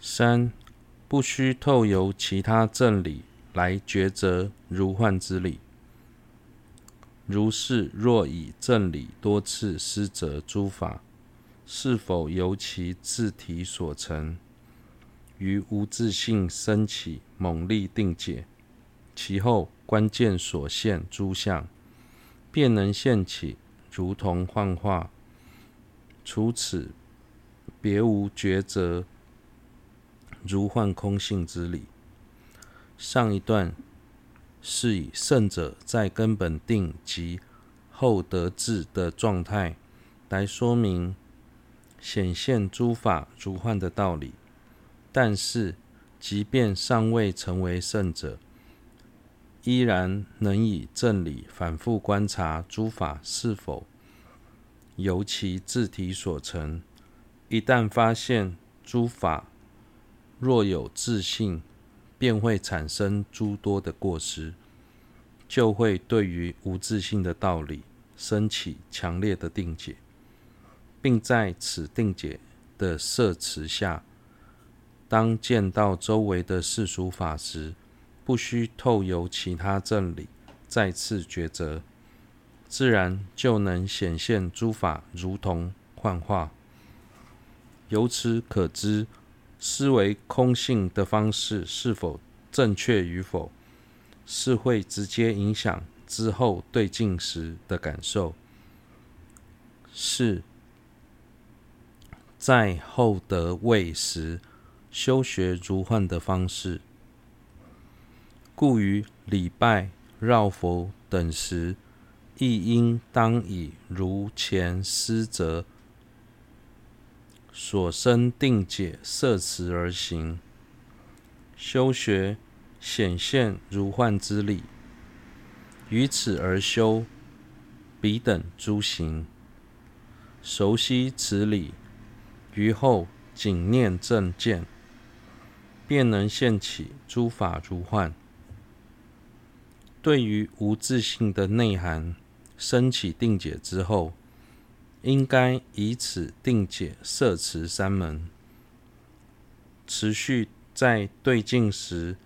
三、不须透由其他正理来抉择如幻之理。如是，若以正理多次思择诸法，是否由其自体所成，于无自性生起猛力定解，其后关键所现诸相，便能现起如同幻化。除此，别无抉择如幻空性之理。上一段是以圣者在根本定及后得智的状态来说明显现诸法如幻的道理，但是即便尚未成为圣者，依然能以正理反复观察诸法是否由其自体所成，一旦发现诸法若有自信，便会产生诸多的过失，就会对于无自信的道理生起强烈的定解，并在此定解的摄持下，当见到周围的世俗法时，不需透由其他正理再次抉择。自然就能显现诸法如同幻化。由此可知，思维空性的方式是否正确与否，是会直接影响之后对境时的感受。是在后得位时修学如幻的方式，故于礼拜、绕佛等时。亦应当以如前思则所生定解摄持而行，修学显现如幻之理，于此而修彼等诸行，熟悉此理，于后谨念正见，便能现起诸法如幻。对于无自性的内涵。升起定解之后，应该以此定解摄持三门，持续在对境时，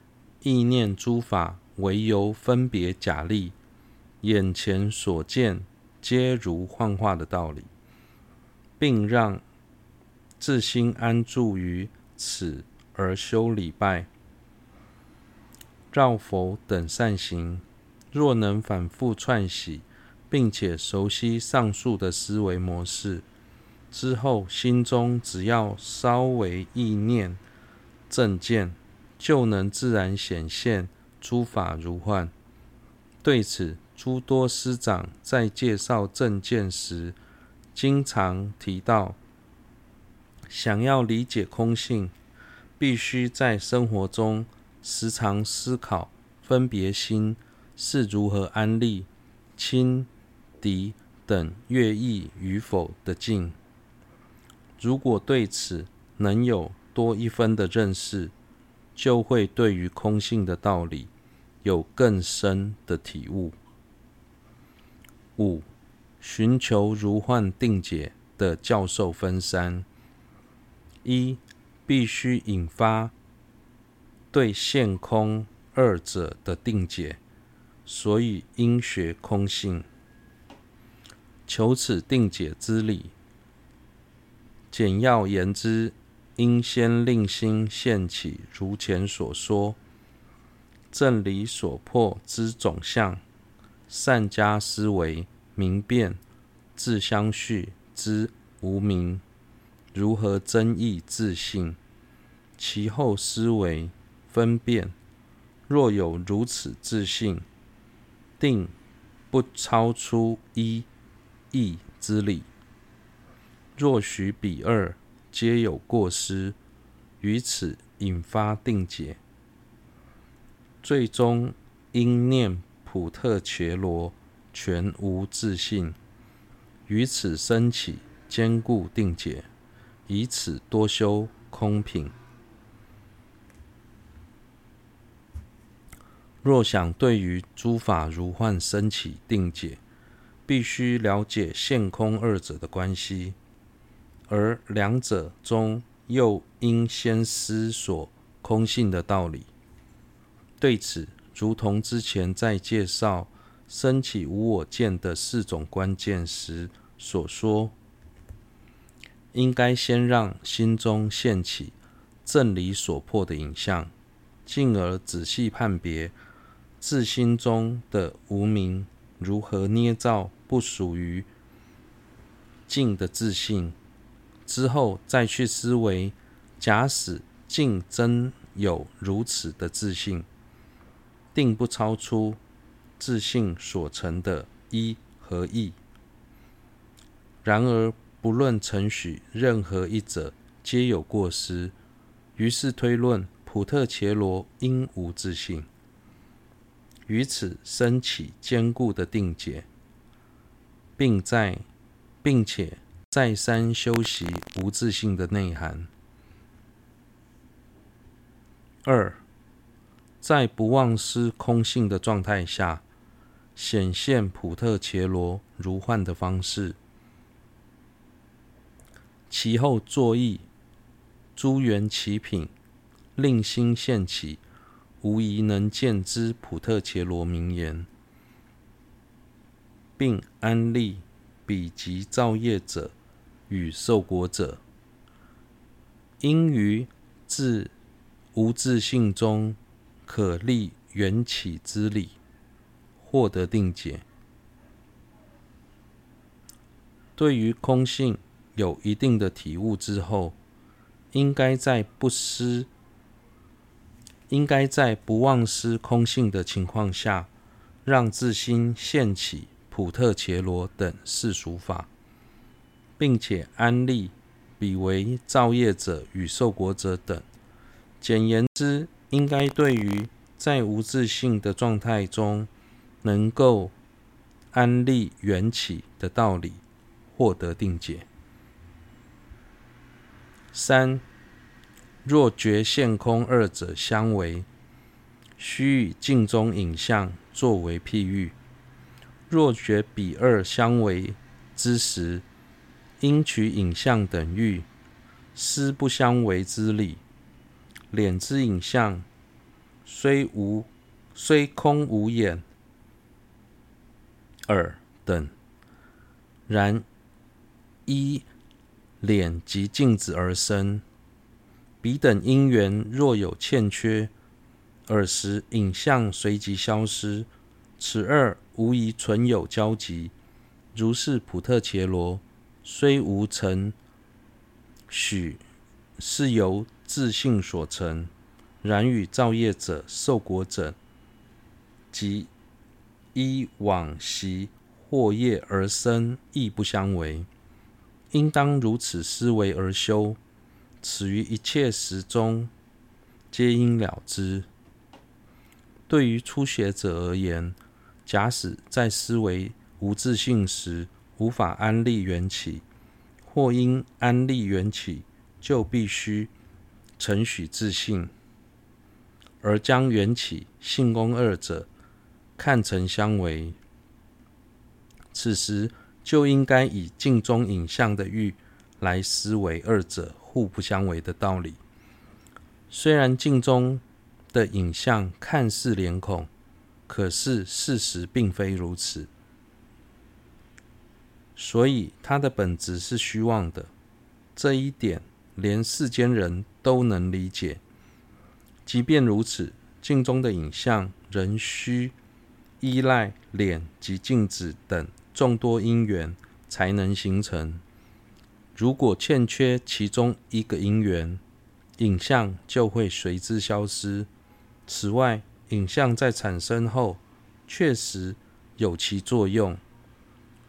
意念诸法唯由分别假立，眼前所见皆如幻化的道理，并让自心安住于此而修礼拜、绕佛等善行。若能反复串习。并且熟悉上述的思维模式之后，心中只要稍微意念正见，就能自然显现诸法如幻。对此，诸多师长在介绍正见时，经常提到，想要理解空性，必须在生活中时常思考分别心是如何安立亲。敌等悦意与否的境，如果对此能有多一分的认识，就会对于空性的道理有更深的体悟。五、寻求如幻定解的教授分三：一、必须引发对现空二者的定解，所以应学空性。求此定解之理，简要言之，应先令心现起如前所说正理所破之总相，善加思维明辨，自相续之无明如何增益自信，其后思维分辨，若有如此自信，定不超出一。义之理，若许彼二皆有过失，于此引发定解，最终应念普特伽罗全无自信，于此生起坚固定解，以此多修空品。若想对于诸法如幻升起定解，必须了解现空二者的关系，而两者中又应先思索空性的道理。对此，如同之前在介绍升起无我见的四种关键时所说，应该先让心中现起正理所破的影像，进而仔细判别自心中的无明如何捏造不属于净的自信。之后再去思维，假使净真有如此的自信，定不超出自信所成的一和义。然而，不论承许任何一者，皆有过失。于是推论普特伽罗应无自信，于此升起坚固的定解，并在并且。再三修习无自性的内涵。二，在不忘失空性的状态下，显现普特伽罗如幻的方式，其后作意诸缘起品，令心现起无疑能见之普特伽罗名言，并安立彼及造业者。与受果者，因于自无自性中可立缘起之理，获得定解。对于空性有一定的体悟之后，应该在不失，应该在不忘失空性的情况下，让自心现起普特伽罗等世俗法。并且安立彼为造业者与受果者等。简言之，应该对于在无自性的状态中能够安立缘起的道理，获得定解。三，若觉现空二者相违，须以镜中影像作为譬喻。若觉彼二相违之时，应取影像等喻，思不相违之理。脸之影像虽无虽空无眼、耳等，然依脸及镜子而生。彼等因缘若有欠缺，尔时影像随即消失。此二无疑存有交集，如是普特伽罗。虽无成许是由自性所成，然与造业者、受果者及依往昔获业而生，亦不相违。应当如此思维而修，此于一切时中皆应了知。对于初学者而言，假使在思维无自信时，无法安立缘起，或因安立缘起，就必须承许自信，而将缘起、性功二者看成相违。此时就应该以镜中影像的喻来思维二者互不相违的道理。虽然镜中的影像看似脸孔，可是事实并非如此。所以，它的本质是虚妄的，这一点连世间人都能理解。即便如此，镜中的影像仍需依赖脸及镜子等众多因缘才能形成。如果欠缺其中一个因缘，影像就会随之消失。此外，影像在产生后确实有其作用。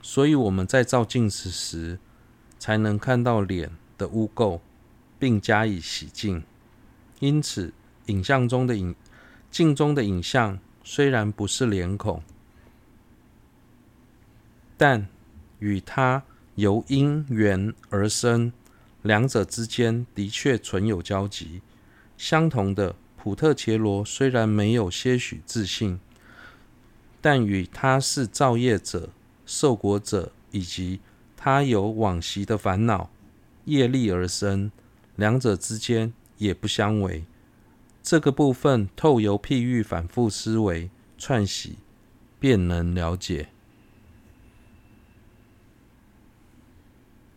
所以我们在照镜子时，才能看到脸的污垢，并加以洗净。因此，影像中的影，镜中的影像虽然不是脸孔，但与它由因缘而生，两者之间的确存有交集。相同的，普特伽罗虽然没有些许自信，但与他是造业者。受果者以及他有往昔的烦恼业力而生，两者之间也不相违。这个部分透由譬喻反复思维串习，便能了解。